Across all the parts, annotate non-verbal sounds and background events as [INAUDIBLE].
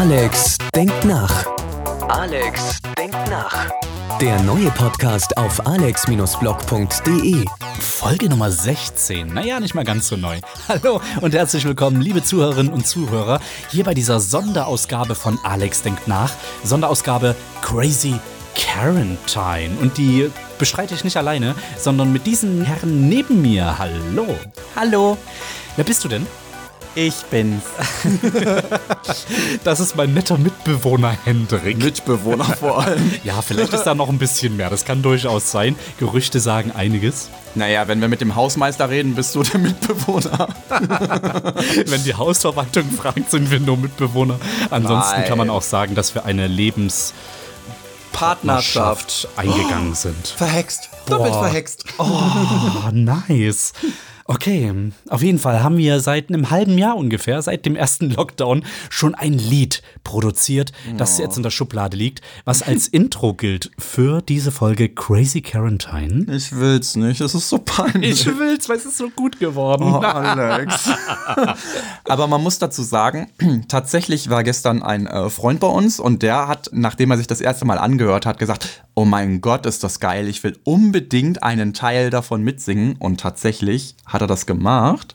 Alex denkt nach. Alex denkt nach. Der neue Podcast auf alex-blog.de. Folge Nummer 16. Naja, nicht mal ganz so neu. Hallo und herzlich willkommen, liebe Zuhörerinnen und Zuhörer, hier bei dieser Sonderausgabe von Alex denkt nach. Sonderausgabe Crazy Quarantine. Und die bestreite ich nicht alleine, sondern mit diesen Herren neben mir. Hallo. Hallo, Wer bist du denn? Ich bin's. [LAUGHS] Das ist mein netter Mitbewohner Hendrik. Mitbewohner vor allem. [LAUGHS] Ja, vielleicht ist da noch ein bisschen mehr. Das kann durchaus sein. Gerüchte sagen einiges. Naja, wenn wir mit dem Hausmeister reden, bist du der Mitbewohner. [LAUGHS] Wenn die Hausverwaltung fragt, sind wir nur Mitbewohner. Ansonsten Nein. kann man auch sagen, dass wir eine Lebenspartnerschaft eingegangen sind. Verhext. Doppelt Boah. verhext. Oh, nice. Okay, auf jeden Fall haben wir seit einem halben Jahr ungefähr, seit dem ersten Lockdown, schon ein Lied produziert, das jetzt in der Schublade liegt, was als [LAUGHS] Intro gilt für diese Folge Crazy Quarantine. Ich will's nicht, es ist so peinlich. Ich will's, weil es ist so gut geworden. Oh, Alex. [LAUGHS] Aber man muss dazu sagen, tatsächlich war gestern ein äh, Freund bei uns und der hat, nachdem er sich das erste Mal angehört hat, gesagt, oh mein Gott, ist das geil, ich will unbedingt einen Teil davon mitsingen. Und tatsächlich hat er das gemacht.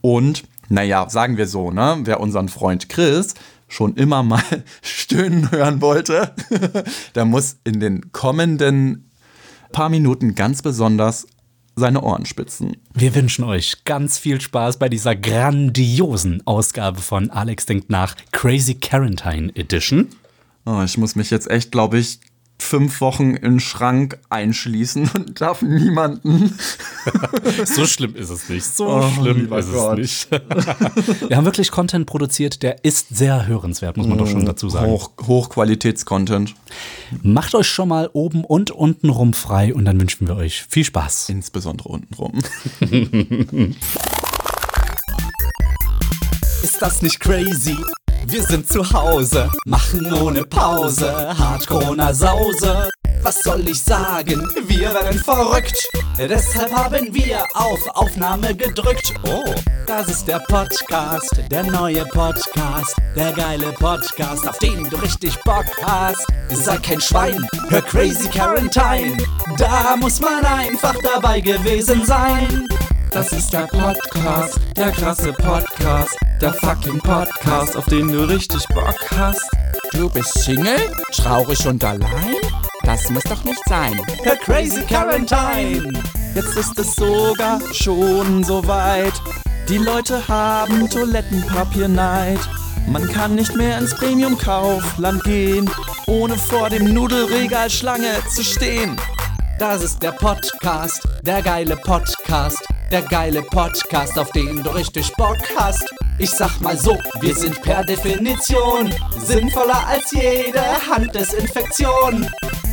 Und naja, sagen wir so, ne, wer unseren Freund Chris schon immer mal [LAUGHS] stöhnen hören wollte, [LAUGHS] der muss in den kommenden paar Minuten ganz besonders seine Ohren spitzen. Wir wünschen euch ganz viel Spaß bei dieser grandiosen Ausgabe von Alex denkt nach Crazy Quarantine Edition. Oh, ich muss mich jetzt echt, glaube ich, fünf Wochen in den Schrank einschließen und darf niemanden. [LAUGHS] So schlimm ist es nicht. So Oh, schlimm ist Gott. es nicht. [LAUGHS] Wir haben wirklich Content produziert, der ist sehr hörenswert, muss man doch schon dazu sagen. Hoch, Hochqualitätscontent. Macht euch schon mal oben und unten rum frei und dann wünschen wir euch viel Spaß. Insbesondere untenrum. [LAUGHS] Ist das nicht crazy? Wir sind zu Hause, machen ohne Pause, hart Corona-Sause. Was soll ich sagen? Wir werden verrückt. Deshalb haben wir auf Aufnahme gedrückt. Oh, das ist der Podcast, der neue Podcast, der geile Podcast, auf den du richtig Bock hast. Sei kein Schwein, hör Crazy Quarantine. Da muss man einfach dabei gewesen sein. Das ist der Podcast, der krasse Podcast, der fucking Podcast, auf den du richtig Bock hast. Du bist Single? Traurig und allein? Das muss doch nicht sein. Hör Crazy Quarantine. Jetzt ist es sogar schon soweit. Die Leute haben Toilettenpapierneid. Man kann nicht mehr ins Premium-Kaufland gehen, ohne vor dem Nudelregal Schlange zu stehen. Das ist der Podcast, der geile Podcast, der geile Podcast, auf den du richtig Bock hast. Ich sag mal so, wir sind per Definition sinnvoller als jede Handdesinfektion.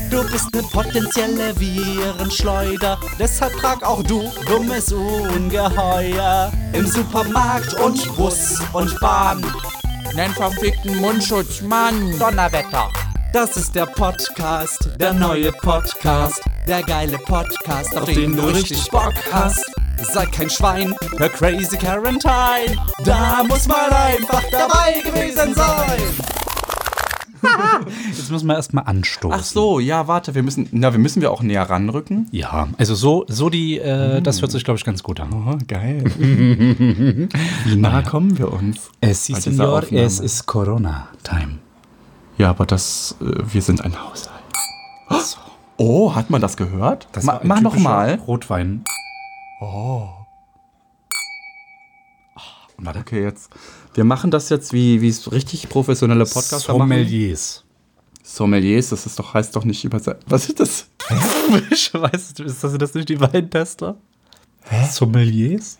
Du bist ne potenzielle Virenschleuder, deshalb trag auch du dummes Ungeheuer im Supermarkt und Bus und Bahn. Nen verfickten Mundschutz, Mann. Donnerwetter. Das ist der Podcast, der neue Podcast, der geile Podcast, auf, den, du richtig Bock hast. Sei kein Schwein, hör Crazy Quarantine. Da muss man einfach dabei gewesen sein. [LAUGHS] Jetzt müssen wir erstmal anstoßen. Ach so, ja, warte, wir müssen, na, wir müssen wir auch näher ranrücken. Ja, also so, so die, äh, das hört sich, glaube ich, ganz gut an. Oh, geil. [LAUGHS] Wie nah kommen wir uns? Es Bei dieser Aufnahme. ist Corona-Time. Ja, aber das, äh, wir sind ein Haushalt. Oh, hat man das gehört? Ma, war ein mach noch typischer mal. Rotwein. Warte. Okay, jetzt. Wir machen das jetzt wie es richtig professionelle Podcaster machen. Sommeliers. Sommeliers, das ist doch, heißt doch nicht übersetzt. Was ist das? Ich weiß, ist das, das nicht die Weintester? Hä? Sommeliers?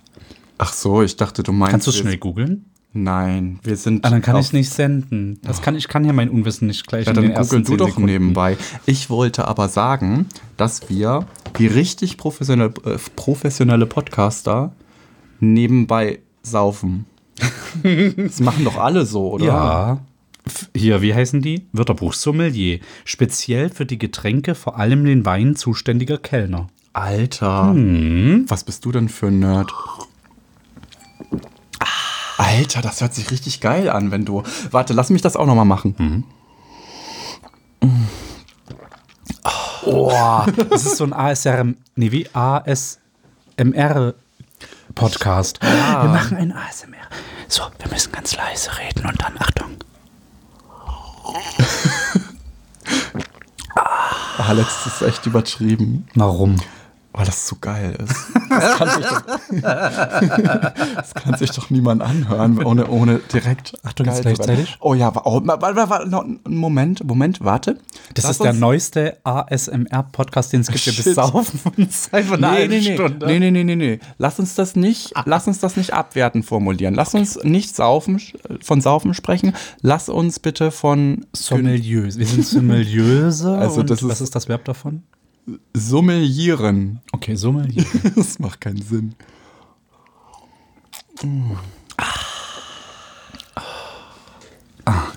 Ach so, ich dachte, du meinst. Kannst du schnell googeln? Nein, wir sind. Ah, dann kann ich nicht senden. Das kann, ich kann ja mein Unwissen nicht gleich Ja, in dann google du doch Sekunden. nebenbei. Ich wollte aber sagen, dass wir wie richtig professionelle, äh, professionelle Podcaster nebenbei saufen. [LAUGHS] das machen doch alle so, oder? Ja. Hier, wie heißen die? Wörterbuch Sommelier. Speziell für die Getränke, vor allem den Wein, zuständiger Kellner. Alter. Hm. Was bist du denn für ein Nerd? Alter, das hört sich richtig geil an, wenn du. Warte, lass mich das auch nochmal machen. Oh, das ist so ein ASRM, nee, wie ASMR-Podcast. Wir machen ein ASMR. So, wir müssen ganz leise reden und dann, Achtung. [LAUGHS] Alex, das ist echt übertrieben. Warum? Weil das so geil ist. Das kann sich doch, [LAUGHS] das kann sich doch niemand anhören, ohne, ohne direkt. Achtung, geil gleichzeitig. Oh ja, oh, warte, warte, warte, einen Moment, Moment, warte. Das Lass ist der neueste ASMR-Podcast, den es gibt. Wir besaufen uns einfach eine Nee, nee, nee. Stunde. nee, nee, nee, nee, nee. Lass uns das nicht, lass uns das nicht abwertend formulieren. Lass uns nicht saufen, von Saufen sprechen. Lass uns bitte von Sommeliers. Wir sind [LAUGHS] Sommeliöse. Also das ist- was ist das Verb davon? Sommelieren. Okay, Sommelier. [LAUGHS] Das macht keinen Sinn.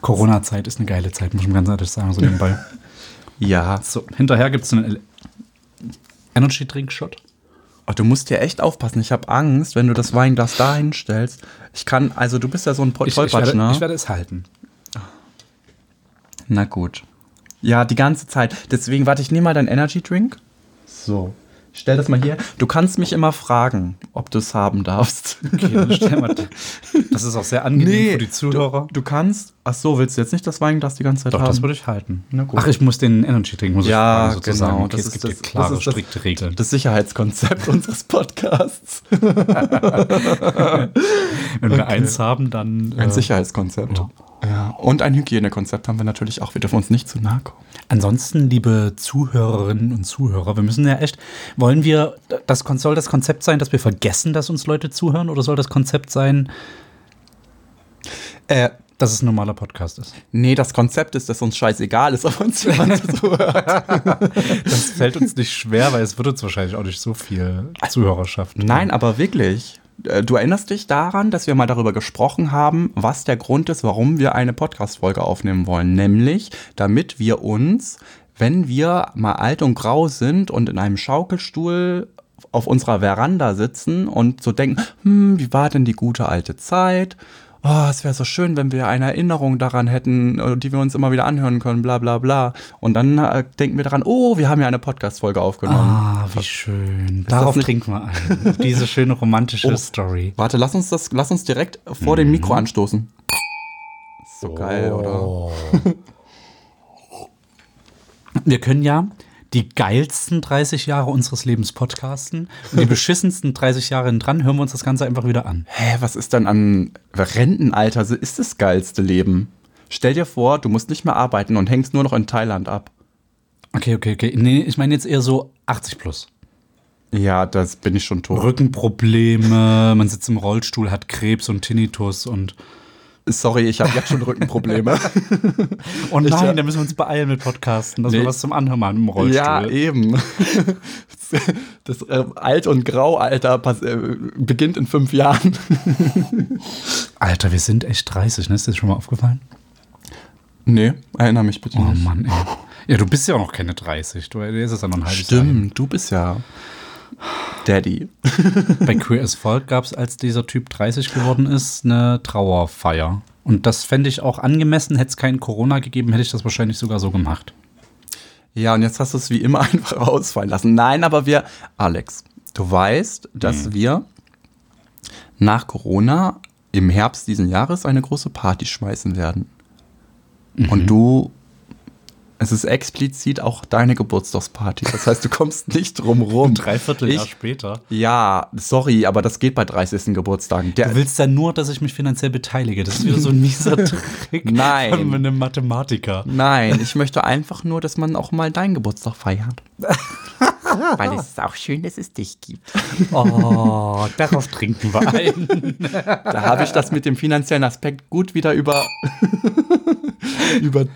Corona-Zeit ist eine geile Zeit, muss man ganz ehrlich sagen, so nebenbei. [LAUGHS] Ja. So, hinterher gibt es einen Energy-Drink-Shot. Oh, du musst hier echt aufpassen. Ich habe Angst, wenn du das Weinglas da hinstellst. Ich kann, also du bist ja so ein Ich, ich, Tollpatsch, werde, ne? ich werde es halten. Na gut. Ja, die ganze Zeit. Deswegen, warte, ich nehme mal deinen Energy Drink. So. Stell das mal hier. Du kannst mich immer fragen, ob du es haben darfst. Okay, dann stellen wir das. ist auch sehr angenehm für die Zuhörer. Du, du kannst. Ach so, willst du jetzt nicht das Weinglas die ganze Zeit Doch, haben? das würde ich halten. Na gut. Ach, ich muss den Energy-Drink, muss ja, ich fragen, sozusagen. genau. Okay, es gibt das, klare, das ist das, strikte Regeln. Das Sicherheitskonzept [LAUGHS] unseres Podcasts. [LAUGHS] Wenn wir eins haben, dann. Ein äh, Sicherheitskonzept. Ja. Und ein Hygienekonzept haben wir natürlich auch. Wir dürfen uns nicht zu nahe kommen. Ansonsten, liebe Zuhörerinnen und Zuhörer, wir müssen ja echt, wollen wir, das soll das Konzept sein, dass wir vergessen, dass uns Leute zuhören, oder soll das Konzept sein, Äh, dass es ein normaler Podcast ist? nee, das Konzept ist, dass uns scheißegal ist, ob uns jemand [LAUGHS] zuhört. Das fällt uns nicht schwer, weil es wird uns wahrscheinlich auch nicht so viel Zuhörerschaft. Nein, aber wirklich. Äh, Du erinnerst dich daran, dass wir mal darüber gesprochen haben, was der Grund ist, warum wir eine Podcast-Folge aufnehmen wollen. Nämlich, damit wir uns, wenn wir mal alt und grau sind und in einem Schaukelstuhl auf unserer Veranda sitzen und so denken, hm, wie war denn die gute alte Zeit? Oh, es wäre so schön, wenn wir eine Erinnerung daran hätten, äh, die wir uns immer wieder anhören können, bla bla bla. Und dann äh, denken wir daran, oh, wir haben ja eine Podcast-Folge aufgenommen. Ah, wie schön. Darauf nicht- trinken wir ein. Diese schöne romantische Oh. Story. Warte, lass uns das, lass uns direkt vor dem Mikro anstoßen. So geil, oder? [LAUGHS] Wir können ja die geilsten 30 Jahre unseres Lebens podcasten und die [LAUGHS] beschissensten 30 Jahre dran hören wir uns das Ganze einfach wieder an. Hä, was ist denn an Rentenalter? So ist das geilste Leben. Stell dir vor, du musst nicht mehr arbeiten und hängst nur noch in Thailand ab. Okay, okay, okay. Nee, ich meine jetzt eher so 80 plus. Ja, das bin ich schon tot. Rückenprobleme, man sitzt im Rollstuhl, hat Krebs und Tinnitus und Sorry, ich habe jetzt schon Rückenprobleme. [LAUGHS] Oh nein, ja- da müssen wir uns beeilen mit Podcasten, dass wir Nee. was zum Anhören haben im Rollstuhl. ja, eben. [LAUGHS] Das äh, Alt- und Graualter äh, beginnt in fünf Jahren. [LAUGHS] Alter, wir sind echt 30, ne? Ist dir das schon mal aufgefallen? Nee, erinnere mich bitte Oh nicht. Mann, ey. Ja, du bist ja auch noch keine 30. Du ist es ja noch ein halbes Jahr. hin. Stimmt, du bist ja Daddy. [LAUGHS] Bei Queer as Folk gab es, als dieser Typ 30 geworden ist, eine Trauerfeier. Und das fände ich auch angemessen. Hätte es keinen Corona gegeben, hätte ich das wahrscheinlich sogar so gemacht. Ja, und jetzt hast du es wie immer [LAUGHS] einfach ausfallen lassen. Nein, aber wir, Alex, du weißt, dass wir nach Corona im Herbst diesen Jahres eine große Party schmeißen werden. Und du, es ist explizit auch deine Geburtstagsparty. Das heißt, du kommst nicht drum rum. [LAUGHS] Dreivierteljahr Ich- später. Ja, sorry, aber das geht bei 30. Geburtstagen. Der, Du willst ja nur, dass ich mich finanziell beteilige. Das ist wieder so ein mieser [LAUGHS] Trick Nein. von einem Mathematiker. Nein, [LAUGHS] ich möchte einfach nur, dass man auch mal deinen Geburtstag feiert. Weil es ist auch schön, dass es dich gibt. Oh, darauf trinken wir ein. Da habe ich das mit dem finanziellen Aspekt gut wieder über. über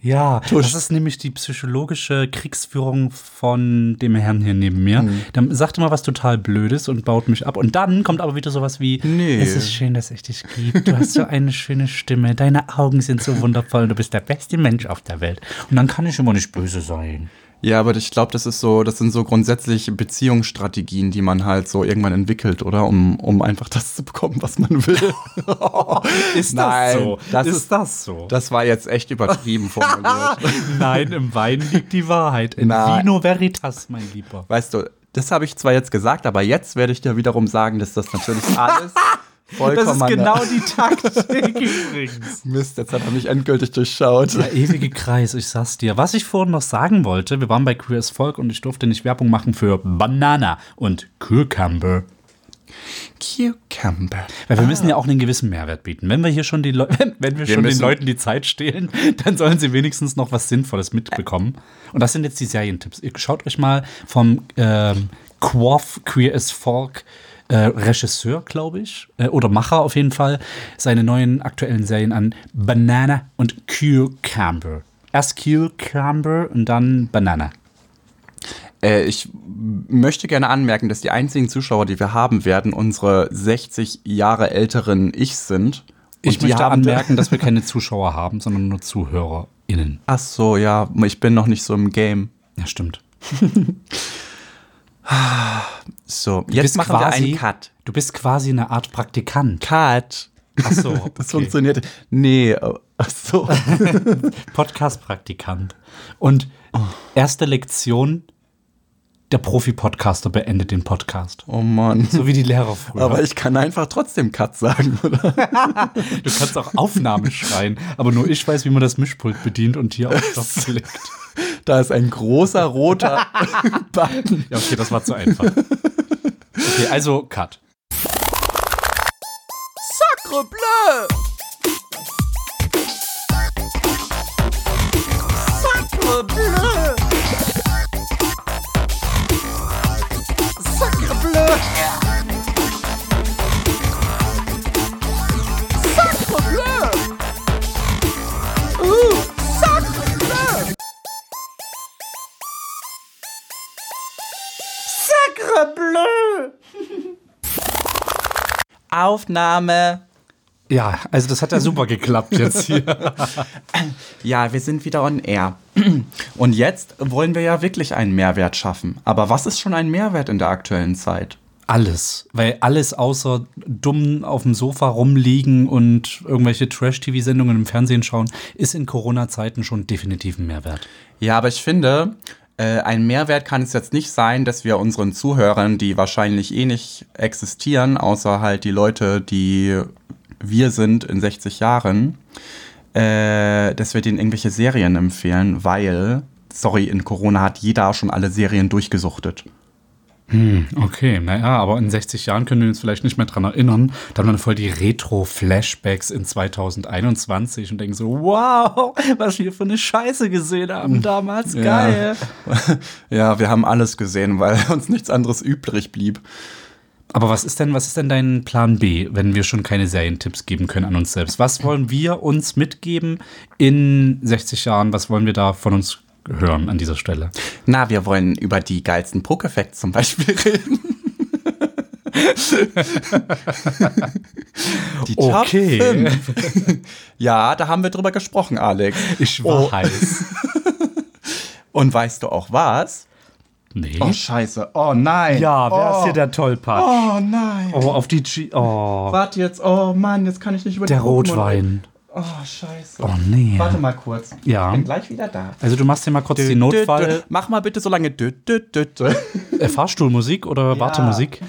Ja, Tusch. das ist nämlich die psychologische Kriegsführung von dem Herrn hier neben mir. Mhm. Der sagt immer was total Blödes und baut mich ab. Und dann kommt aber wieder sowas wie: Nee. Es ist schön, dass ich dich gibt. Du hast so eine schöne Stimme. Deine Augen sind so wundervoll. Du bist der beste Mensch auf der Welt. Und dann kann ich immer nicht böse sein. Ja, aber ich glaube, das ist so, das sind so grundsätzlich Beziehungsstrategien, die man halt so irgendwann entwickelt, oder? Um, um einfach das zu bekommen, was man will. [LAUGHS] Ist Nein, das so? das ist, ist- das so? Das war jetzt echt übertrieben [LAUGHS] formuliert. Nein, im Wein liegt die Wahrheit. In Nein. Vino Veritas, mein Lieber. Weißt du, das habe ich zwar jetzt gesagt, aber jetzt werde ich dir wiederum sagen, dass das natürlich alles [LAUGHS] vollkommen Das ist genau die Taktik [LAUGHS] übrigens. Mist, jetzt hat er mich endgültig durchschaut. Der ewige Kreis, ich sag's dir. Was ich vorhin noch sagen wollte, wir waren bei Queer as Folk und ich durfte nicht Werbung machen für Banana und Cucumber. Cucumber. Weil wir müssen ja auch einen gewissen Mehrwert bieten. Wenn wir hier schon die Leu [LAUGHS] wenn, wir, schon den Leuten die Zeit stehlen, [LAUGHS] dann sollen sie wenigstens noch was Sinnvolles mitbekommen. Und das sind jetzt die Serientipps. Ihr schaut euch mal vom ähm, Quoff Queer as Folk äh, Regisseur, glaube ich, äh, oder Macher auf jeden Fall, seine neuen aktuellen Serien an Banana und Cucumber. Erst Cucumber und dann Banana. Äh, ich möchte gerne anmerken, dass die einzigen Zuschauer, die wir haben werden, unsere 60 Jahre älteren Ichs sind. Und Ich möchte anmerken, dass wir keine [LAUGHS] Zuschauer haben, sondern nur ZuhörerInnen. Ach so, ja, ich bin noch nicht so im Game. Ja, stimmt. [LAUGHS] [SIGHS] So, Du jetzt machen quasi, wir einen Cut. Du bist quasi eine Art Praktikant. Cut. Ach so, [LAUGHS] Das okay. funktioniert. Nee, äh, ach so. [LAUGHS] [LAUGHS] Podcast-Praktikant. Und erste Lektion, der Profi-Podcaster beendet den Podcast. Oh Mann. So wie die Lehrer früher. Aber ich kann einfach trotzdem Cut sagen, oder? [LAUGHS] du kannst auch Aufnahme schreien, aber nur ich weiß, wie man das Mischpult bedient und hier auf Stopp klickt. Da ist ein großer roter [LAUGHS] Button. Ja, okay, das war zu einfach. Okay, also Cut. Sacre bleu! Sacre bleu! Aufnahme. Ja, also das hat ja super geklappt jetzt hier. [LAUGHS] Ja, wir sind wieder on air. Und jetzt wollen wir ja wirklich einen Mehrwert schaffen. Aber was ist schon ein Mehrwert in der aktuellen Zeit? Alles, weil alles außer dumm auf dem Sofa rumliegen und irgendwelche Trash-TV-Sendungen im Fernsehen schauen, ist in Corona-Zeiten schon definitiv ein Mehrwert. Ja, aber ich finde, äh, ein Mehrwert kann es jetzt nicht sein, dass wir unseren Zuhörern, die wahrscheinlich eh nicht existieren, außer halt die Leute, die wir sind in 60 Jahren, äh, dass wir denen irgendwelche Serien empfehlen, weil, sorry, in Corona hat jeder schon alle Serien durchgesuchtet. Okay, naja, aber in 60 Jahren können wir uns vielleicht nicht mehr dran erinnern. Da haben wir voll die Retro-Flashbacks in 2021 und denken so, wow, was wir für eine Scheiße gesehen haben damals. Geil. [LAUGHS] Ja, wir haben alles gesehen, weil [LAUGHS] uns nichts anderes übrig blieb. Aber was ist denn, was ist denn dein Plan B, wenn wir schon keine Serientipps geben können an uns selbst? Was wollen wir uns mitgeben in 60 Jahren? Was wollen wir da von uns hören an dieser Stelle? Na, wir wollen über die geilsten Poke-Facts zum Beispiel [LAUGHS] reden. die Top Okay. 5. Ja, da haben wir drüber gesprochen, Alex. Ich war Oh. heiß. [LAUGHS] Und weißt du auch was? Nee. Oh, scheiße. Oh, nein. ja, wer oh. ist hier der Tollpatsch? Oh, nein. Oh, auf die G. Oh, Warte jetzt. Oh, Mann, jetzt kann ich nicht über der Rotwein. Oh, scheiße. Oh, nee. Warte mal kurz. Ja. Ich bin gleich wieder da. Also, du machst hier mal kurz die Dü, dü, Notfall. dü. Mach mal bitte so lange. Dü, dü, dü, dü. [LAUGHS] Äh, Fahrstuhlmusik oder Wartemusik?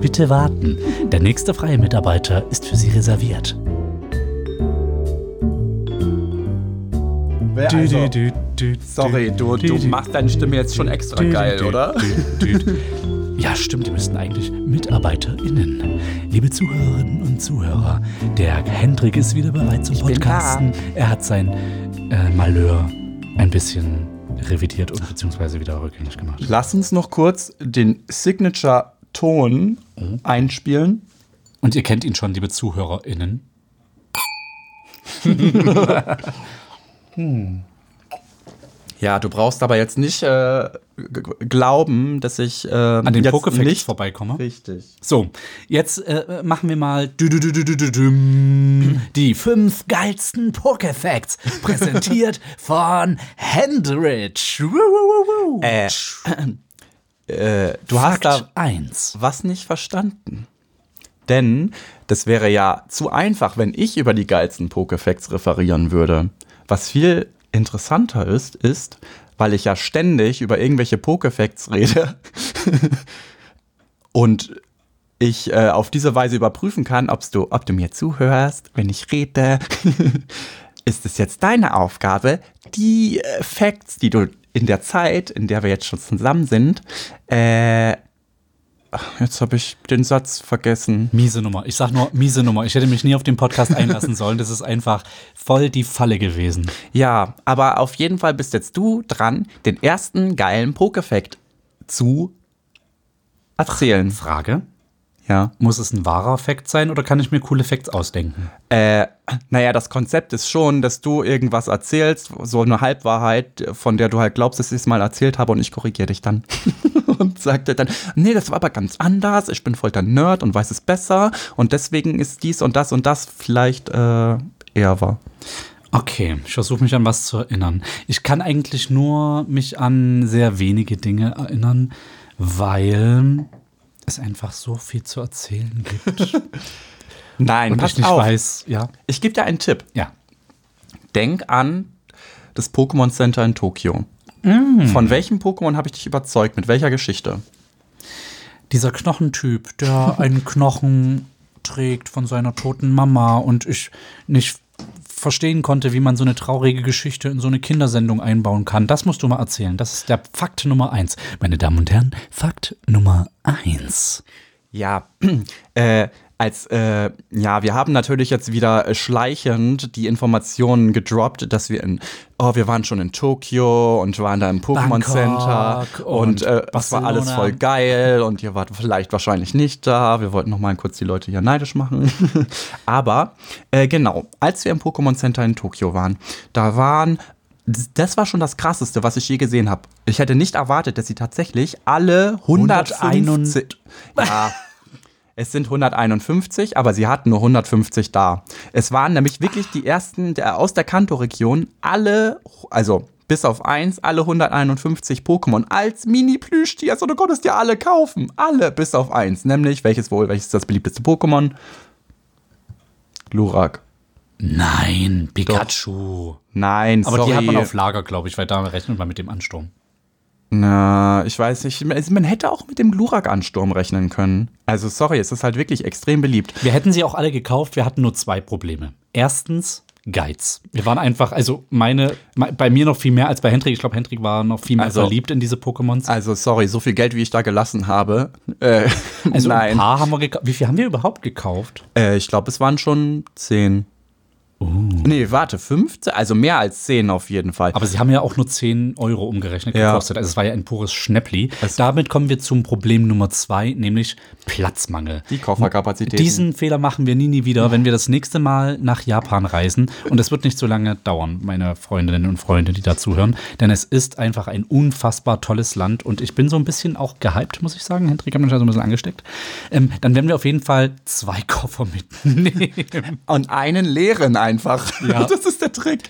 Bitte warten. Der nächste freie Mitarbeiter ist für Sie reserviert. Also- Sorry, du, du machst deine Stimme jetzt schon extra geil, oder? [LAUGHS] Ja, stimmt, die müssten eigentlich MitarbeiterInnen. Liebe Zuhörerinnen und Zuhörer, der Hendrik ist wieder bereit zum da. Podcasten. Er hat sein äh, Malheur ein bisschen revidiert und beziehungsweise wieder rückgängig gemacht. Lass uns noch kurz den Signature-Ton einspielen. Und ihr kennt ihn schon, liebe ZuhörerInnen. [LAUGHS] [LAUGHS] Ja, du brauchst aber jetzt nicht äh, glauben, dass ich äh, An den Pokefacts nicht vorbeikomme. Richtig. So, jetzt äh, machen wir mal die fünf geilsten Pokefacts, präsentiert [LAUGHS] von Hendrich. Äh, äh, du hast da Fakt 1. was nicht verstanden. Denn das wäre ja zu einfach, wenn ich über die geilsten Pokefacts referieren würde. Was viel interessanter ist, ist, weil ich ja ständig über irgendwelche Pokefacts rede [LAUGHS] und ich äh, auf diese Weise überprüfen kann, ob's du, ob du mir zuhörst, wenn ich rede. [LAUGHS] ist es jetzt deine Aufgabe, die äh, Facts, die du in der Zeit, in der wir jetzt schon zusammen sind, äh, ach, jetzt habe ich den Satz vergessen. Miese Nummer. Ich sag nur miese Nummer. Ich hätte mich nie auf den Podcast einlassen sollen. Das ist einfach voll die Falle gewesen. Ja, aber auf jeden Fall bist jetzt du dran, den ersten geilen Pokefact zu erzählen. Frage: Ja. Muss es ein wahrer Fakt sein oder kann ich mir coole Facts ausdenken? Äh, naja, das Konzept ist schon, dass du irgendwas erzählst, so eine Halbwahrheit, von der du halt glaubst, dass ich es mal erzählt habe und ich korrigiere dich dann. [LAUGHS] und sag dir dann, nee, das war aber ganz anders, ich bin voll der Nerd und weiß es besser und deswegen ist dies und das und das vielleicht äh, eher wahr. Okay, ich versuche mich an was zu erinnern. Ich kann eigentlich nur mich an sehr wenige Dinge erinnern, weil es einfach so viel zu erzählen gibt. [LAUGHS] Nein, Und pass ich nicht auf. weiß, ja. Ich gebe dir einen Tipp. Ja. Denk an das Pokémon Center in Tokio. Von welchem Pokémon habe ich dich überzeugt? Mit welcher Geschichte? Dieser Knochentyp, der [LAUGHS] einen Knochen trägt von seiner toten Mama und ich nicht verstehen konnte, wie man so eine traurige Geschichte in so eine Kindersendung einbauen kann. Das musst du mal erzählen. Das ist der Fakt Nummer eins. Meine Damen und Herren, Fakt Nummer eins. Ja, [CLEARS THROAT] äh, als, äh, ja, wir haben natürlich jetzt wieder äh, schleichend die Informationen gedroppt, dass wir in, oh, wir waren schon in Tokio und waren da im Pokémon Center und, und äh, das war alles voll geil und ihr wart vielleicht wahrscheinlich nicht da. Wir wollten noch mal kurz die Leute hier neidisch machen. [LAUGHS] Aber, äh, genau, als wir im Pokémon Center in Tokio waren, da waren das war schon das Krasseste, was ich je gesehen habe. Ich hätte nicht erwartet, dass sie tatsächlich alle 151. Ja, es sind 151, aber sie hatten nur 150 da. Es waren nämlich wirklich die ersten der, aus der Kanto-Region, alle, also bis auf eins, alle 151 Pokémon als Mini-Plüschtiers. Und du konntest dir alle kaufen. Alle bis auf eins. Nämlich, welches wohl, welches ist das beliebteste Pokémon? Glurak. Nein, Pikachu. Nein, Aber sorry. die hat man auf Lager, glaube ich, weil da rechnet man mit dem Ansturm. Na, ich weiß nicht. Man hätte auch mit dem Glurak-Ansturm rechnen können. Also, sorry, es ist halt wirklich extrem beliebt. Wir hätten sie auch alle gekauft, wir hatten nur zwei Probleme. Erstens, Geiz. Wir waren einfach, also meine, me- bei mir noch viel mehr als bei Hendrik. Ich glaube, Hendrik war noch viel mehr Also- verliebt in diese Pokémons. Also, sorry, so viel Geld, wie ich da gelassen habe. Äh, Also ein [LAUGHS] nein. paar haben wir gekauft. Wie viel haben wir überhaupt gekauft? Äh, ich glaube, es waren schon zehn. Nee, warte, 15? Also mehr als zehn auf jeden Fall. Aber sie haben ja auch nur 10 Euro umgerechnet Ja. gekostet. Also es war ja ein pures Schnäppli. Damit kommen wir zum Problem Nummer zwei, nämlich Platzmangel. Die Kofferkapazitäten. Diesen Fehler machen wir nie, nie wieder, wenn wir das nächste Mal nach Japan reisen. Und es wird nicht so lange dauern, meine Freundinnen und Freunde, die da zuhören. Denn es ist einfach ein unfassbar tolles Land. Und ich bin so ein bisschen auch gehypt, muss ich sagen. Hendrik hat mich da so ein bisschen angesteckt. Ähm, dann werden wir auf jeden Fall zwei Koffer mitnehmen. [LAUGHS] Und einen leeren einfach. Ja. [LAUGHS] Das ist der Trick.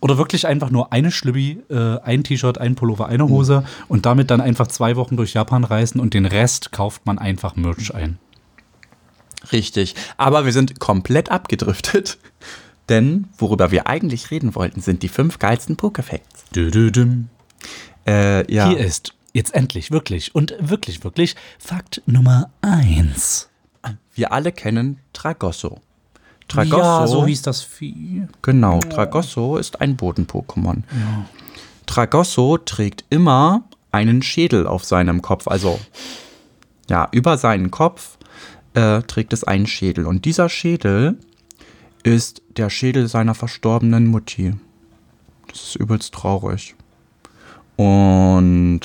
Oder wirklich einfach nur eine Schlübbi, äh, ein T-Shirt, ein Pullover, eine Hose und damit dann einfach zwei Wochen durch Japan reisen und den Rest kauft man einfach Merch ein. Richtig. Aber wir sind komplett abgedriftet. Denn worüber wir eigentlich reden wollten, sind die fünf geilsten. Dü-dü-düm. Äh, ja. Hier ist jetzt endlich, wirklich und wirklich, wirklich Fakt Nummer eins. Wir alle kennen Tragosso. Tragosso. Ja, so hieß das Vieh. Genau, Tragosso ist ein Boden-Pokémon. Tragosso trägt immer einen Schädel auf seinem Kopf. Also, ja, über seinen Kopf äh, trägt es einen Schädel. Und dieser Schädel ist der Schädel seiner verstorbenen Mutti. Das ist übelst traurig. Und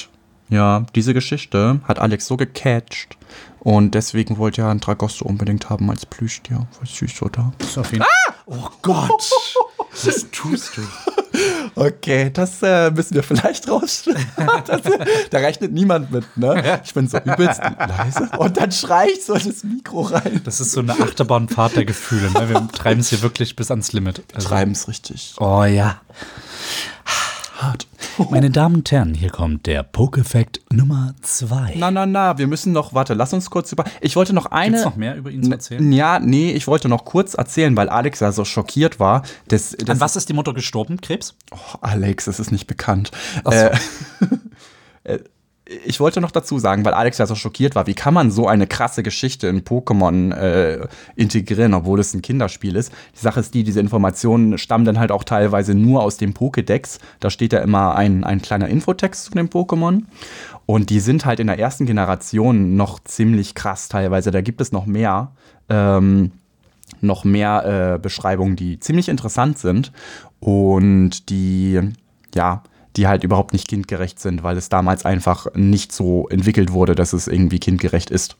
ja, diese Geschichte hat Alex so gecatcht. Und deswegen wollte er einen Tragosso unbedingt haben als Plüschtier. Voll süß, oder? Das ist auf jeden Oh Gott! [LAUGHS] Was tust du? Okay, das äh, müssen wir vielleicht rausschneiden. [LAUGHS] Das, da rechnet niemand mit, ne? Ich bin so übelst leise und dann schrei ich so in das Mikro rein. Das ist so eine Achterbahnfahrt der Gefühle. Ne? Wir treiben es hier wirklich bis ans Limit. Also, Treiben es richtig. oh ja. Hart. Meine Damen und Herren, hier kommt der Poke-Fact Nummer 2. Na, na, na, wir müssen noch, warte, lass uns kurz über. Ich wollte noch eine. Gibt's noch mehr über ihn zu erzählen? Ja, nee, ich wollte noch kurz erzählen, weil Alex ja so schockiert war. Das, das An was ist die Mutter gestorben? Krebs? Oh, Alex, das ist nicht bekannt. Ach so. Äh, [LAUGHS] äh, ich wollte noch dazu sagen, weil Alex ja so schockiert war, wie kann man so eine krasse Geschichte in Pokémon äh, integrieren, obwohl es ein Kinderspiel ist. Die Sache ist die, diese Informationen stammen dann halt auch teilweise nur aus dem Pokédex. Da steht ja immer ein, ein kleiner Infotext zu dem Pokémon. Und die sind halt in der ersten Generation noch ziemlich krass teilweise. Da gibt es noch mehr. Ähm, noch mehr äh, Beschreibungen, die ziemlich interessant sind und die, ja, die halt überhaupt nicht kindgerecht sind, weil es damals einfach nicht so entwickelt wurde, dass es irgendwie kindgerecht ist.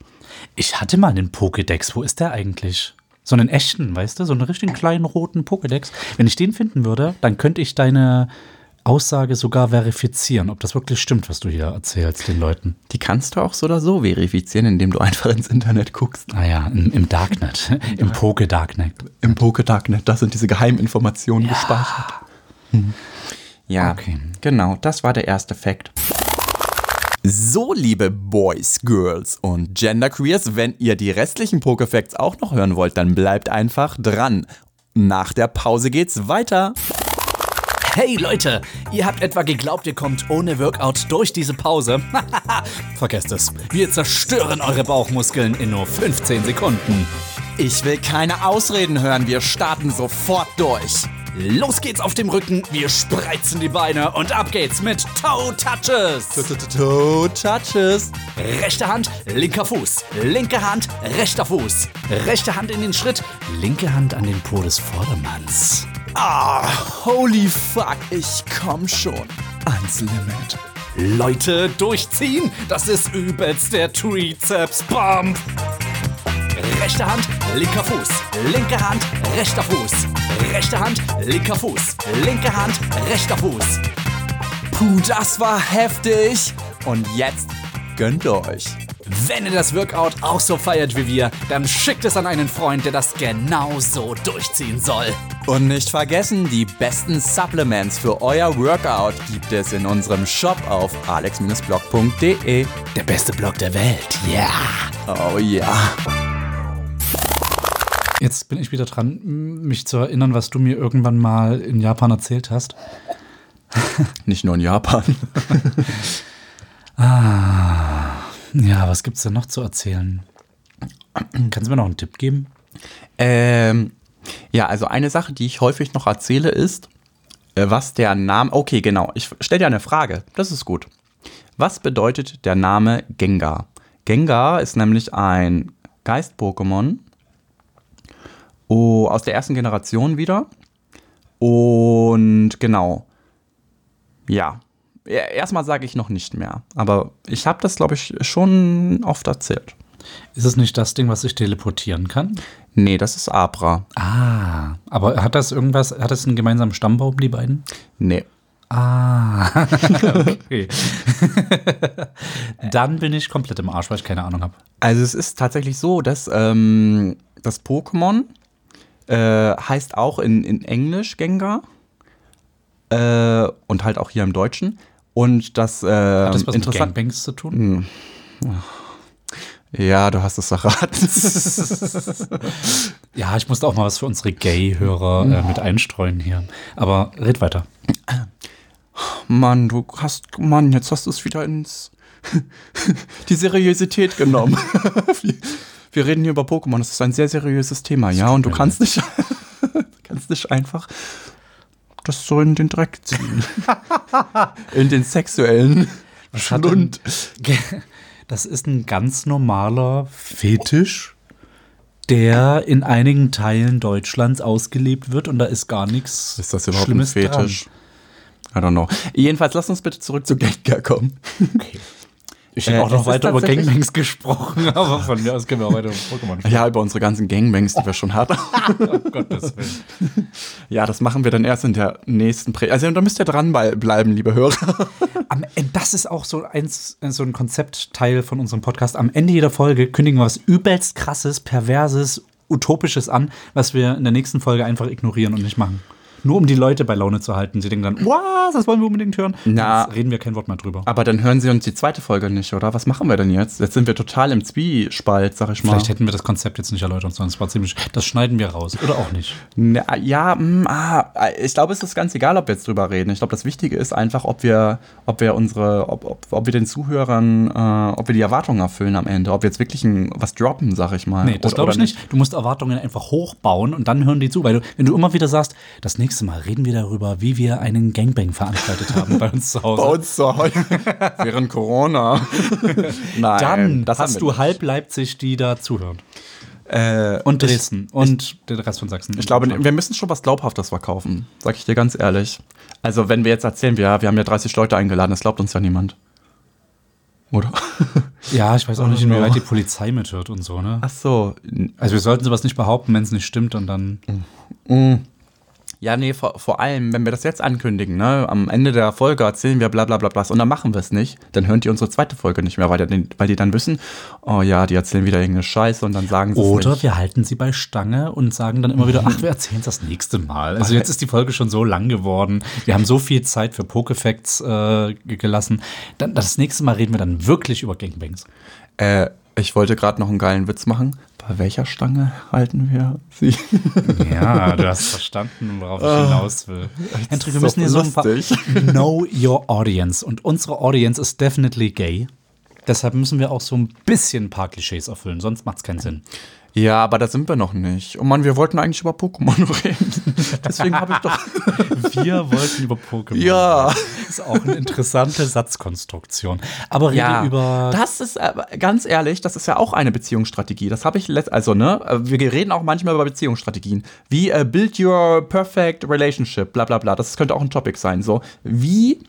Ich hatte mal einen Pokédex. Wo ist der eigentlich? So einen echten, weißt du? So einen richtigen kleinen roten Pokédex. Wenn ich den finden würde, dann könnte ich deine Aussage sogar verifizieren, ob das wirklich stimmt, was du hier erzählst den Leuten. Die kannst du auch so oder so verifizieren, indem du [LAUGHS] einfach ins Internet guckst. Naja, im, im Darknet. [LAUGHS] [LAUGHS] Im Poké-Darknet. Im Poké-Darknet, da sind diese Geheiminformationen gespeichert. Hm. Ja, Okay. genau, das war der erste Fakt. So, liebe Boys, Girls und Genderqueers, wenn ihr die restlichen Pokéfacts auch noch hören wollt, dann bleibt einfach dran. Nach der Pause geht's weiter. Hey Leute, ihr habt etwa geglaubt, ihr kommt ohne Workout durch diese Pause? [LAUGHS] Vergesst es. Wir zerstören eure Bauchmuskeln in nur 15 Sekunden. Ich will keine Ausreden hören, wir starten sofort durch. Los geht's auf dem Rücken, wir spreizen die Beine und ab geht's mit Toe Touches. Toe Touches. Rechte Hand, linker Fuß. Linke Hand, rechter Fuß. Rechte Hand in den Schritt, linke Hand an den Po des Vordermanns. Ah, holy fuck, ich komm schon ans Limit. Leute, durchziehen, das ist übelst der Trizeps Bump. Rechte Hand, linker Fuß. Linke Hand, rechter Fuß. Rechte Hand, linker Fuß. Linke Hand, rechter Fuß. Puh, das war heftig. Und jetzt gönnt euch. Wenn ihr das Workout auch so feiert wie wir, dann schickt es an einen Freund, der das genauso durchziehen soll. Und nicht vergessen, die besten Supplements für euer Workout gibt es in unserem Shop auf alex-blog.de. Der beste Blog der Welt, ja. Oh ja. Jetzt bin ich wieder dran, mich zu erinnern, was du mir irgendwann mal in Japan erzählt hast. [LAUGHS] Nicht nur in Japan. [LAUGHS] Ja, was gibt's denn noch zu erzählen? Kannst du mir noch einen Tipp geben? Ähm, ja, also eine Sache, die ich häufig noch erzähle, ist, äh, was der Name. Okay, genau. Ich stelle dir eine Frage. Das ist gut. Was bedeutet der Name Gengar? Gengar ist nämlich ein Geist-Pokémon oh, aus der ersten Generation wieder. Und genau. Ja. Erstmal sage ich noch nicht mehr. Aber ich habe das, glaube ich, schon oft erzählt. Ist es nicht das Ding, was sich teleportieren kann? Nee, das ist Abra. Ah, aber hat das irgendwas, hat das einen gemeinsamen Stammbaum, die beiden? Nee. Ah, [LAUGHS] okay. [LAUGHS] Dann bin ich komplett im Arsch, weil ich keine Ahnung habe. Also es ist tatsächlich so, dass ähm, das Pokémon äh, heißt auch in, in Englisch Gengar äh, und halt auch hier im Deutschen. Und das, äh, Hat das was mit. Gangbangs zu tun? Ja, du hast es erraten. [LAUGHS] Ja, ich musste auch mal was für unsere Gay-Hörer äh, mit einstreuen hier. Aber red weiter. Mann, du hast, Mann, jetzt hast du es wieder ins [LAUGHS] die Seriosität genommen. [LAUGHS] wir, reden hier über Pokémon. Das ist ein sehr seriöses Thema, ja. Und du kannst nicht, [LAUGHS] kannst nicht einfach das so in den Dreck ziehen. [LAUGHS] in den sexuellen Schlund. [LAUGHS] Das ist ein ganz normaler Fetisch, der in einigen Teilen Deutschlands ausgelebt wird und da ist gar nichts Ist das überhaupt Schlimmes ein Fetisch? I don't know. Jedenfalls, lass uns bitte zurück zu Gengar kommen. Dran. Okay. Ich hätte Äh, auch noch weiter über Gangbangs [LAUGHS] gesprochen, aber von mir aus können wir auch weiter über Pokémon sprechen. Ja, über unsere ganzen Gangbangs, die wir schon hatten. Um [LAUGHS] Gottes Willen. ja, das machen wir dann erst in der nächsten Prä. Also da müsst ihr dran bei- bleiben, liebe Hörer. [LAUGHS] Am das ist auch so, eins, so ein Konzeptteil von unserem Podcast. Am Ende jeder Folge kündigen wir was übelst krasses, perverses, utopisches an, was wir in der nächsten Folge einfach ignorieren und nicht machen. Nur um die Leute bei Laune zu halten. Sie denken dann, was, das wollen wir unbedingt hören. Na. Jetzt reden wir kein Wort mehr drüber. Aber dann hören sie uns die zweite Folge nicht, oder? Was machen wir denn jetzt? Jetzt sind wir total im Zwiespalt, sag ich mal. Vielleicht hätten wir das Konzept jetzt nicht erläutern sollen. Das war ziemlich, das schneiden wir raus. Oder auch nicht. Na, ja, mm, ah, ich glaube, es ist ganz egal, ob wir jetzt drüber reden. Ich glaube, das Wichtige ist einfach, ob wir, ob wir unsere, ob, ob, ob wir den Zuhörern, äh, ob wir die Erwartungen erfüllen am Ende, ob wir jetzt wirklich ein, was droppen, sag ich mal. Nee, das glaube ich oder nicht. Du musst Erwartungen einfach hochbauen und dann hören die zu. Weil du, wenn du immer wieder sagst, das nächste Mal reden wir darüber, wie wir einen Gangbang veranstaltet haben bei uns zu Hause. Bei uns zu Hause. [LAUGHS] Während Corona. [LAUGHS] Nein, dann das hast du nicht. halb Leipzig, die da zuhören. Äh, Und Dresden. und der Rest von Sachsen. Ich glaube, wir müssen schon was Glaubhaftes verkaufen, sag ich dir ganz ehrlich. Also, wenn wir jetzt erzählen, wir, wir haben ja 30 Leute eingeladen, das glaubt uns ja niemand. Oder? [LAUGHS] Ja, ich weiß auch nicht, inwieweit die Polizei mithört und so, ne? Ach so. Also wir sollten sowas nicht behaupten, wenn es nicht stimmt und dann. Ja, nee, vor, vor allem, wenn wir das jetzt ankündigen, ne, am Ende der Folge erzählen wir bla bla bla bla und dann machen wir es nicht, dann hören die unsere zweite Folge nicht mehr, weil die, weil die dann wissen, oh ja, die erzählen wieder irgendeine Scheiße und dann sagen sie Oder nicht. wir halten sie bei Stange und sagen dann immer wieder, ach, wir erzählen es das nächste Mal. Also jetzt ist die Folge schon so lang geworden. Wir haben so viel Zeit für Pokefacts äh, ge- gelassen. Dann, das nächste Mal reden wir dann wirklich über Gangbangs. Äh, ich wollte gerade noch einen geilen Witz machen. Bei welcher Stange halten wir sie? [LAUGHS] Ja, du hast [LAUGHS] verstanden, worauf ich hinaus will. Hendrik, wir müssen hier so ein paar. [LAUGHS] Know your audience. Und unsere Audience ist definitely gay. Deshalb müssen wir auch so ein bisschen ein paar Klischees erfüllen, sonst macht es keinen Sinn. Ja, aber da sind wir noch nicht. Oh Mann, wir wollten eigentlich über Pokémon [LAUGHS] reden. Deswegen habe ich doch. [LAUGHS] Wir wollten über Pokémon. Ja. reden. Ist auch eine interessante Satzkonstruktion. Aber rede Ja, über. das ist aber ganz ehrlich, das ist ja auch eine Beziehungsstrategie. Das habe ich letzt, also ne, wir reden auch manchmal über Beziehungsstrategien, wie äh, build your perfect relationship, bla bla bla. Das könnte auch ein Topic sein. So, wie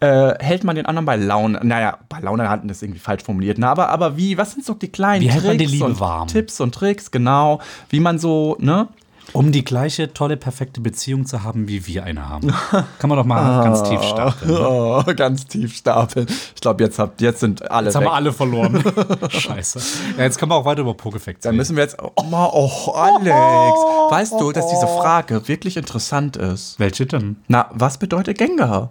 äh, hält man den anderen bei Laune? Naja, bei Laune halten ist irgendwie falsch formuliert. Ne? Aber, aber wie, was sind so die kleinen Wie hält man die Tricks Liebe und warm? Tipps und Tricks, genau, wie man so, ne? Um die gleiche tolle, perfekte Beziehung zu haben, wie wir eine haben. [LAUGHS] Kann man doch mal ganz tief starten. Ne? Oh, [LAUGHS] ganz tief stapeln. Ich glaube, jetzt habt, jetzt sind alle Jetzt haben weg. wir alle verloren. [LAUGHS] Scheiße. Ja, jetzt können wir auch weiter über Pokefacts Dann müssen wir jetzt. Oh, oh, Alex. Weißt du, dass diese Frage wirklich interessant ist? Welche denn? Na, was bedeutet Gengar?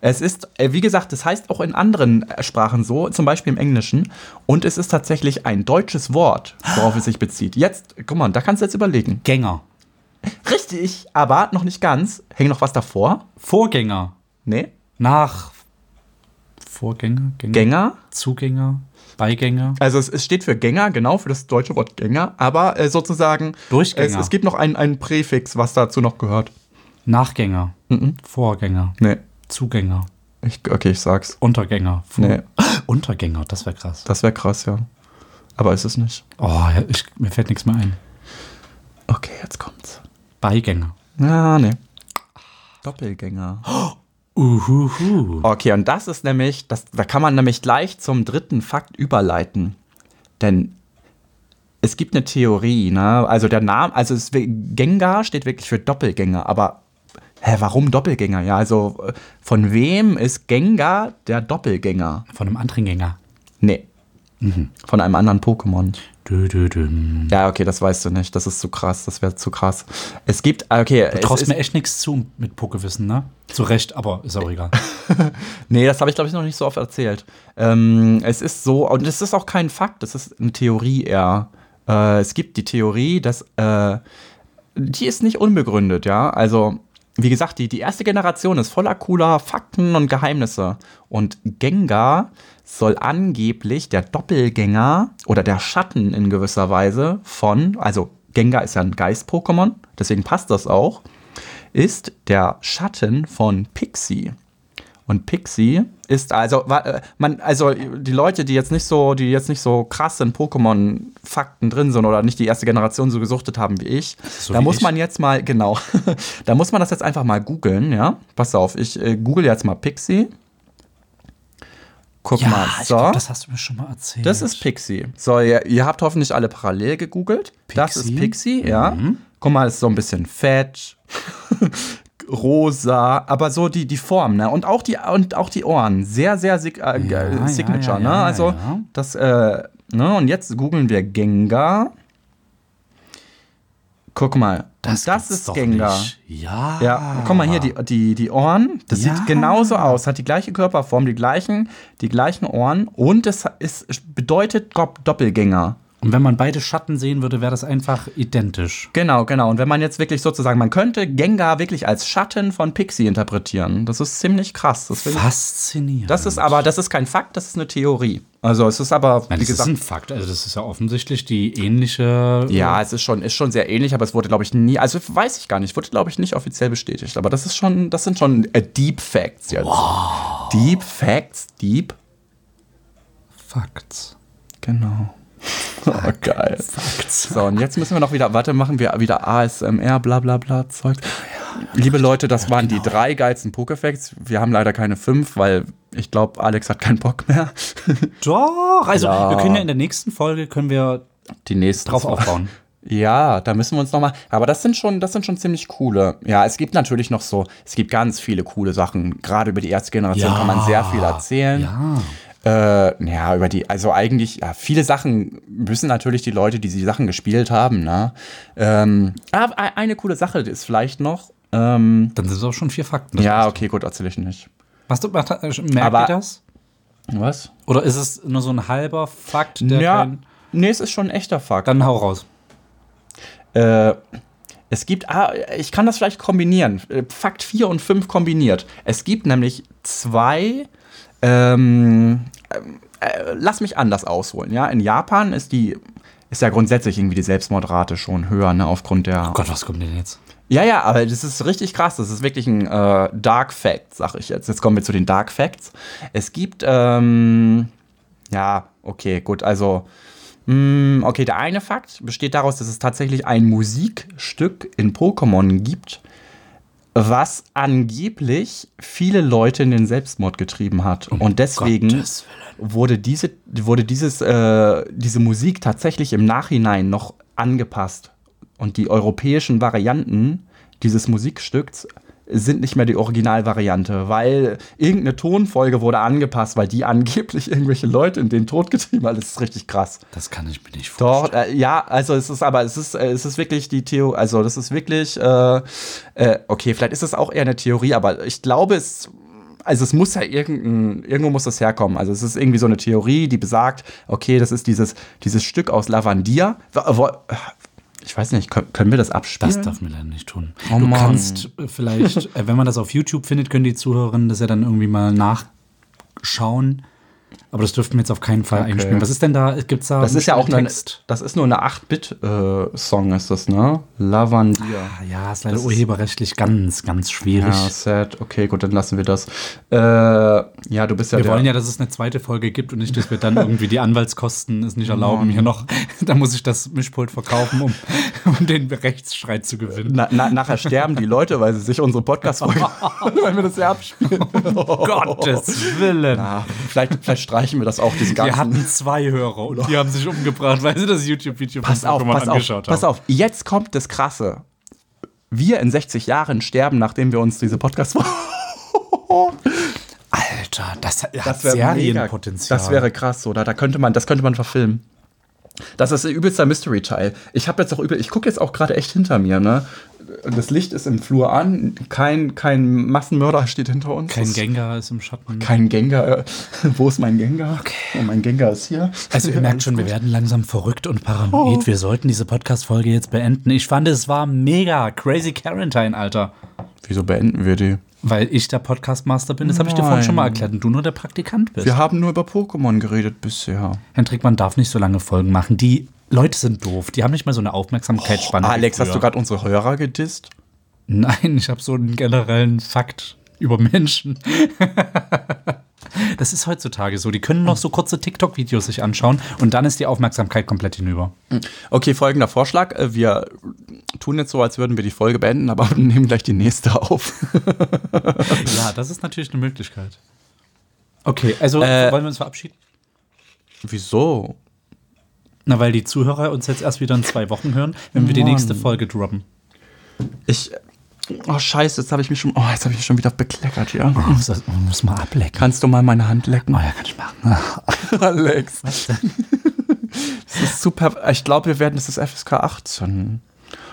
Es ist, äh, wie gesagt, es heißt auch in anderen äh, Sprachen so, zum Beispiel im Englischen. Und es ist tatsächlich ein deutsches Wort, worauf es sich bezieht. Jetzt, guck mal, da kannst du jetzt überlegen. Gänger. Richtig, aber noch nicht ganz. Hängt noch was davor? Vorgänger. Nee. Nach. Vorgänger? Gänger? Gänger? Zugänger? Beigänger? Also es, es steht für Gänger, genau, für das deutsche Wort Gänger, aber äh, sozusagen Durchgänger. Es, es gibt noch ein, ein Präfix, was dazu noch gehört. Nachgänger? Vorgänger? Nee. Zugänger? Ich, okay, ich sag's. Untergänger? Vor Nee. [GASPS] Untergänger, das wäre krass. Das wäre krass, ja. Aber ist es nicht. Oh, ja, ich, mir fällt nichts mehr ein. Okay, jetzt kommt's. Beigänger. Ah, nee. Doppelgänger. [GASPS] Uhuhu. Okay, und das ist nämlich, das, da kann man nämlich gleich zum dritten Fakt überleiten. Denn es gibt eine Theorie, ne? Also der Name, also es, Gengar steht wirklich für Doppelgänger, aber hä, warum Doppelgänger? Ja, also äh, von wem ist Gengar der Doppelgänger? Von einem anderen Gänger. Nee. Von einem anderen Pokémon. Dö, dö, düm. Ja, okay, das weißt du nicht. Das ist zu krass. Das wäre zu krass. Es gibt, okay. Du traust mir echt nichts zu mit Pokewissen, ne? Zu Recht, aber ist auch egal. [LAUGHS] Nee, das habe ich, glaube ich, noch nicht so oft erzählt. Ähm, es ist so, und es ist auch kein Fakt, es ist eine Theorie eher. Äh, es gibt die Theorie, dass äh, die ist nicht unbegründet, ja. Also, wie gesagt, die, die erste Generation ist voller cooler Fakten und Geheimnisse. Und Gengar soll angeblich der Doppelgänger oder der Schatten in gewisser Weise von, also Gengar ist ja ein Geist-Pokémon, deswegen passt das auch, ist der Schatten von Pixie. Und Pixie ist also, äh, man, also die Leute, die jetzt nicht so, die jetzt nicht so krass in Pokémon-Fakten drin sind oder nicht die erste Generation so gesuchtet haben wie ich, So da wie muss ich. man jetzt mal, genau, [LAUGHS] da muss man das jetzt einfach mal googeln, ja. Pass auf, ich äh, google jetzt mal Pixie. Guck Ja, mal. So. glaub, das hast du mir schon mal erzählt. Das ist Pixie. So, ihr, ihr habt hoffentlich alle parallel gegoogelt. Das ist Pixie? Pixie, ja. Guck mal, ist so ein bisschen fett, [LAUGHS] rosa, aber so die, die Form, ne? Und auch die, und auch die Ohren. Sehr, sehr sig äh, Ja, Signature, ja, ja, ne? Also, das, äh, ne? Und jetzt googeln wir Gengar. Guck mal. Das, das ist Gengar. nicht. Ja. Ja, guck mal hier, die, die, die Ohren, das sieht genauso aus, hat die gleiche Körperform, die gleichen, die gleichen Ohren und es ist, bedeutet Dopp- Doppelgänger. Und wenn man beide Schatten sehen würde, wäre das einfach identisch. Genau, genau. Und wenn man jetzt wirklich sozusagen, man könnte Gengar wirklich als Schatten von Pixie interpretieren. Das ist ziemlich krass. Das, Faszinierend. das ist aber, das ist kein Fakt, das ist eine Theorie. Also es ist aber, Nein, wie das ist ein Fakt. Also, das ist ja offensichtlich die ähnliche. ja, es ist schon, ist schon sehr ähnlich, aber es wurde, glaube ich, nie, also weiß ich gar nicht, wurde, glaube ich, nicht offiziell bestätigt. Aber das ist schon, das sind schon äh, Deep Facts jetzt. Deep Facts, Deep Facts. Genau. Oh, [LAUGHS] geil. So, und jetzt müssen wir noch wieder, warte, machen wir wieder ASMR, bla bla bla Zeug. Liebe Leute, das waren die drei geilsten Pokéfacts. Wir haben leider keine fünf, weil ich glaube, Alex hat keinen Bock mehr. [LAUGHS] Doch, also Ja. wir können ja in der nächsten Folge können wir Die nächsten drauf aufbauen. [LAUGHS] Ja, da müssen wir uns noch mal. Aber das sind schon, das sind schon ziemlich coole. Ja, es gibt natürlich noch so, es gibt ganz viele coole Sachen. Gerade über die erste Generation Ja. kann man sehr viel erzählen. Ja. Äh, ja, über die, also eigentlich, ja, viele Sachen müssen natürlich die Leute, die die Sachen gespielt haben, ne? Ähm, aber e- eine coole Sache ist vielleicht noch, ähm, Dann sind es auch schon vier Fakten. ja, okay, gut, erzähle ich nicht. Was du, äh, merkt Aber- ihr das? Was? Oder ist es nur so ein halber Fakt, der Ja, kein, nee, es ist schon ein echter Fakt. Dann hau raus. Äh, es gibt, ah, ich kann das vielleicht kombinieren. Äh, Fakt 4 und 5 kombiniert. Es gibt nämlich zwei, ähm, äh, lass mich anders ausholen, ja. In Japan ist die, ist ja grundsätzlich irgendwie die Selbstmordrate schon höher, ne, aufgrund der. Oh Gott, was kommt denn jetzt? Ja, ja, aber das ist richtig krass. Das ist wirklich ein äh, Dark Fact, sag ich jetzt. Jetzt kommen wir zu den Dark Facts. Es gibt, ähm, ja, okay, gut, also, mh, okay, der eine Fakt besteht daraus, dass es tatsächlich ein Musikstück in Pokémon gibt, was angeblich viele Leute in den Selbstmord getrieben hat. Und deswegen wurde diese, wurde dieses, äh, diese Musik tatsächlich im Nachhinein noch angepasst. Und die europäischen Varianten dieses Musikstücks sind nicht mehr die Originalvariante, weil irgendeine Tonfolge wurde angepasst, weil die angeblich [LAUGHS] irgendwelche Leute in den Tod getrieben hat. Das ist richtig krass. Das kann ich mir nicht vorstellen. Doch, äh, ja, also es ist aber, es ist, äh, es ist wirklich die Theorie, also das ist wirklich, äh, äh, okay, vielleicht ist es auch eher eine Theorie, aber ich glaube, es, also es muss ja irgendein, irgendwo muss das herkommen. Also es ist irgendwie so eine Theorie, die besagt, okay, das ist dieses, dieses Stück aus Lavandia. Ich weiß nicht, können, können wir das abspielen? Das darf man leider nicht tun. Oh du Mann. kannst äh, vielleicht, äh, wenn man das auf YouTube findet, können die Zuhörerinnen das ja dann irgendwie mal nachschauen. Aber das dürften wir jetzt auf keinen Fall Okay. einspielen. Was ist denn da? Gibt es da Das ist ja auch eine, Text? das ist nur eine 8-Bit-Song, ist das, ne? Lavandia. Ah, Ja, ist leider Das ist- urheberrechtlich ganz, ganz schwierig. Ja, sad. Okay, gut, dann lassen wir das. Äh, ja, du bist ja Wir wollen ja, dass es eine zweite Folge gibt und nicht, dass wir dann [LAUGHS] irgendwie die Anwaltskosten es nicht erlauben, hier noch, da muss ich das Mischpult verkaufen, um, [LAUGHS] um den Rechtsstreit zu gewinnen. Na, na, nachher sterben die Leute, weil sie sich unsere Podcast-Folge, [LAUGHS] weil wir das ja abspielen. Gottes Willen. Ja, vielleicht, vielleicht streichen wir das auch, diese ganzen. Wir hatten zwei Hörer und die haben sich umgebracht, weil sie das YouTube-Video pass auf, Pokémon pass auf, angeschaut pass haben. auf. Jetzt kommt das Krasse. Wir in 60 Jahren sterben, nachdem wir uns diese podcast [LAUGHS] Alter, das hat Das Serienpotenzial. Das wäre krass, oder? Da könnte man, das könnte man verfilmen. Das ist übelster Mystery-Teil. Ich habe jetzt auch übel, ich gucke jetzt auch gerade echt hinter mir, ne? Das Licht ist im Flur an, kein, kein Massenmörder steht hinter uns. Kein Gengar ist im Schatten. Kein Gengar. [LAUGHS] Wo ist mein Gengar? Oh, mein Gengar ist hier. Also ihr merkt schon, wir werden langsam verrückt und paranoid. Wir sollten diese Podcast-Folge jetzt beenden. Ich fand, es war mega crazy Quarantine, Alter. Wieso beenden wir die? Weil ich der Podcast-Master bin, das habe ich dir vorhin schon mal erklärt und du nur der Praktikant bist. Wir haben nur über Pokémon geredet bisher. Hendrik, man darf nicht so lange Folgen machen. Die Leute sind doof. Die haben nicht mal so eine Aufmerksamkeitsspanne. wie Alex, hast du gerade unsere Hörer gedisst? Nein, ich habe so einen generellen Fakt über Menschen. [LAUGHS] Das ist heutzutage so. Die können noch so kurze TikTok-Videos sich anschauen und dann ist die Aufmerksamkeit komplett hinüber. Okay, folgender Vorschlag. Äh, Wir tun jetzt so, als würden wir die Folge beenden, aber [LAUGHS] nehmen gleich die nächste auf. Ja, das ist natürlich eine Möglichkeit. Okay, also Äh, wollen wir uns verabschieden? Wieso? Na, weil die Zuhörer uns jetzt erst wieder in zwei Wochen hören, wenn wir die Mann. nächste Folge droppen. Ich. Oh, scheiße, jetzt habe ich mich schon. Oh, jetzt habe ich mich schon wieder bekleckert hier. Muss, das, muss mal ablecken. Kannst du mal meine Hand lecken? Oh ja, kann ich machen. [LAUGHS] Alex. Was denn? [LAUGHS] Das ist super. Ich glaube, wir werden. Das ist FSK 18.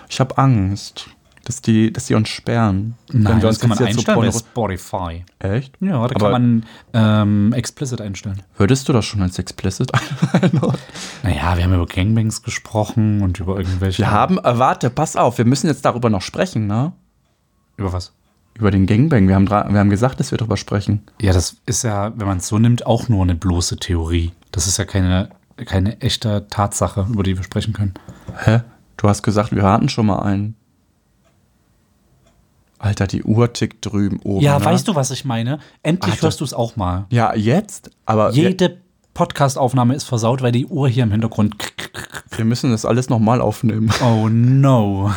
Ich habe Angst, dass die, dass die uns sperren. Nein, wir das kann man einstellen bei Spotify. Echt? Ja, da Aber kann man ähm, explicit einstellen. Würdest du das schon als explicit einordnen? [LAUGHS] Naja, wir haben über Gangbangs gesprochen und über irgendwelche. Wir haben, äh, warte, pass auf, wir müssen jetzt darüber noch sprechen, ne? Über was? Über den Gangbang. Wir haben, wir haben gesagt, dass wir darüber sprechen. Ja, das ist ja, wenn man es so nimmt, auch nur eine bloße Theorie. Das ist ja keine, keine echte Tatsache, über die wir sprechen können. Hä? Du hast gesagt, wir hatten schon mal einen. Alter, die Uhr tickt drüben oben. Ja, ne? weißt du, was ich meine? Endlich Alter. hörst du es auch mal. Ja, jetzt? Aber Jede Podcast-Aufnahme ist versaut, weil die Uhr hier im Hintergrund. wir müssen das alles nochmal aufnehmen. Oh no.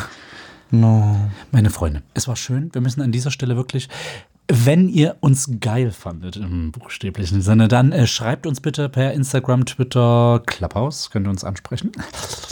No. Meine Freunde, es war schön. Wir müssen an dieser Stelle wirklich, wenn ihr uns geil fandet im buchstäblichen Sinne, dann äh, schreibt uns bitte per Instagram, Twitter, Clubhouse. Könnt ihr uns ansprechen?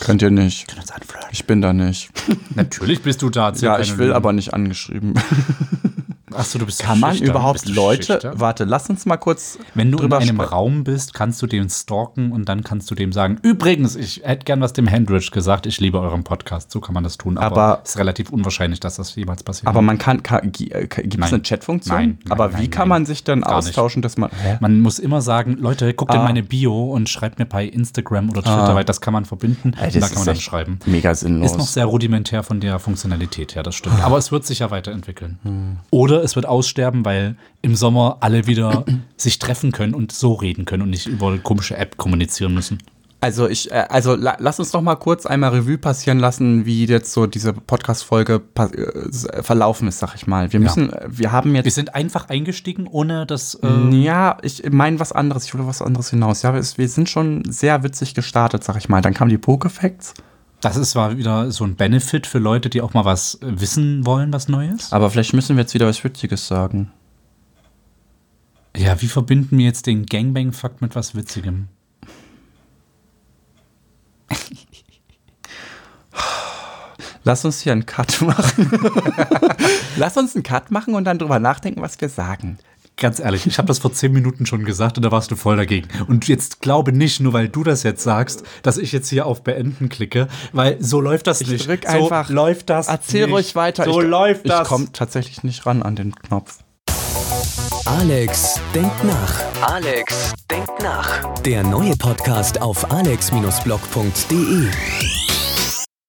Könnt ihr nicht. Könnt uns anflirten. Ich bin da nicht. [LAUGHS] Natürlich bist du da. Ja, ich will Lügen. aber nicht angeschrieben. [LAUGHS] Achso, du bist Kann man überhaupt Leute. schüchtern? Warte, lass uns mal kurz Wenn du in einem. Raum bist, kannst du den stalken und dann kannst du dem sagen, übrigens, ich hätte gern was dem Hendrich gesagt, ich liebe euren Podcast. So kann man das tun, aber, es ist relativ unwahrscheinlich, dass das jemals passiert. Aber man kann, kann äh, gibt es Nein. eine Chatfunktion? Nein, nein, aber wie nein, kann nein. man sich Gar nicht. austauschen, dass man. Hä? man muss immer sagen, Leute, guckt in Ah. meine Bio und schreibt mir bei Instagram oder Twitter, Ah. weil das kann man verbinden Ey, da kann man dann schreiben. Mega sinnlos. Ist noch sehr rudimentär von der Funktionalität her, das stimmt. Aber es wird sich ja weiterentwickeln. Hm. Oder es wird aussterben, weil im Sommer alle wieder [CLEARS THROAT] sich treffen können und so reden können und nicht über eine komische App kommunizieren müssen. Also ich, äh, also la, lass uns doch mal kurz einmal Revue passieren lassen, wie jetzt so diese Podcast-Folge äh, verlaufen ist, sag ich mal. Wir müssen, äh, wir haben Wir jetzt. sind einfach eingestiegen, ohne dass. Äh, Ja, ich meine was anderes. Ich will was anderes hinaus. Ja, wir sind schon sehr witzig gestartet, sag ich mal. Dann kamen die Pokefacts. Das ist zwar wieder so ein Benefit für Leute, die auch mal was wissen wollen, was Neues. Aber vielleicht müssen wir jetzt wieder was Witziges sagen. Ja, wie verbinden wir jetzt den Gangbang-Fakt mit was Witzigem? Lass uns hier einen Cut [LAUGHS] machen. Lass uns einen Cut machen und dann drüber nachdenken, was wir sagen. Ganz ehrlich, ich habe das vor zehn Minuten schon gesagt und da warst du voll dagegen. Und jetzt glaube nicht, nur weil du das jetzt sagst, dass ich jetzt hier auf Beenden klicke, weil so läuft das Ich nicht. drück so einfach. läuft das. Erzähl nicht. ruhig weiter. So ich, läuft das. Ich komme tatsächlich nicht ran an den Knopf. Alex denkt nach. Alex denkt nach. Der neue Podcast auf alex-blog.de.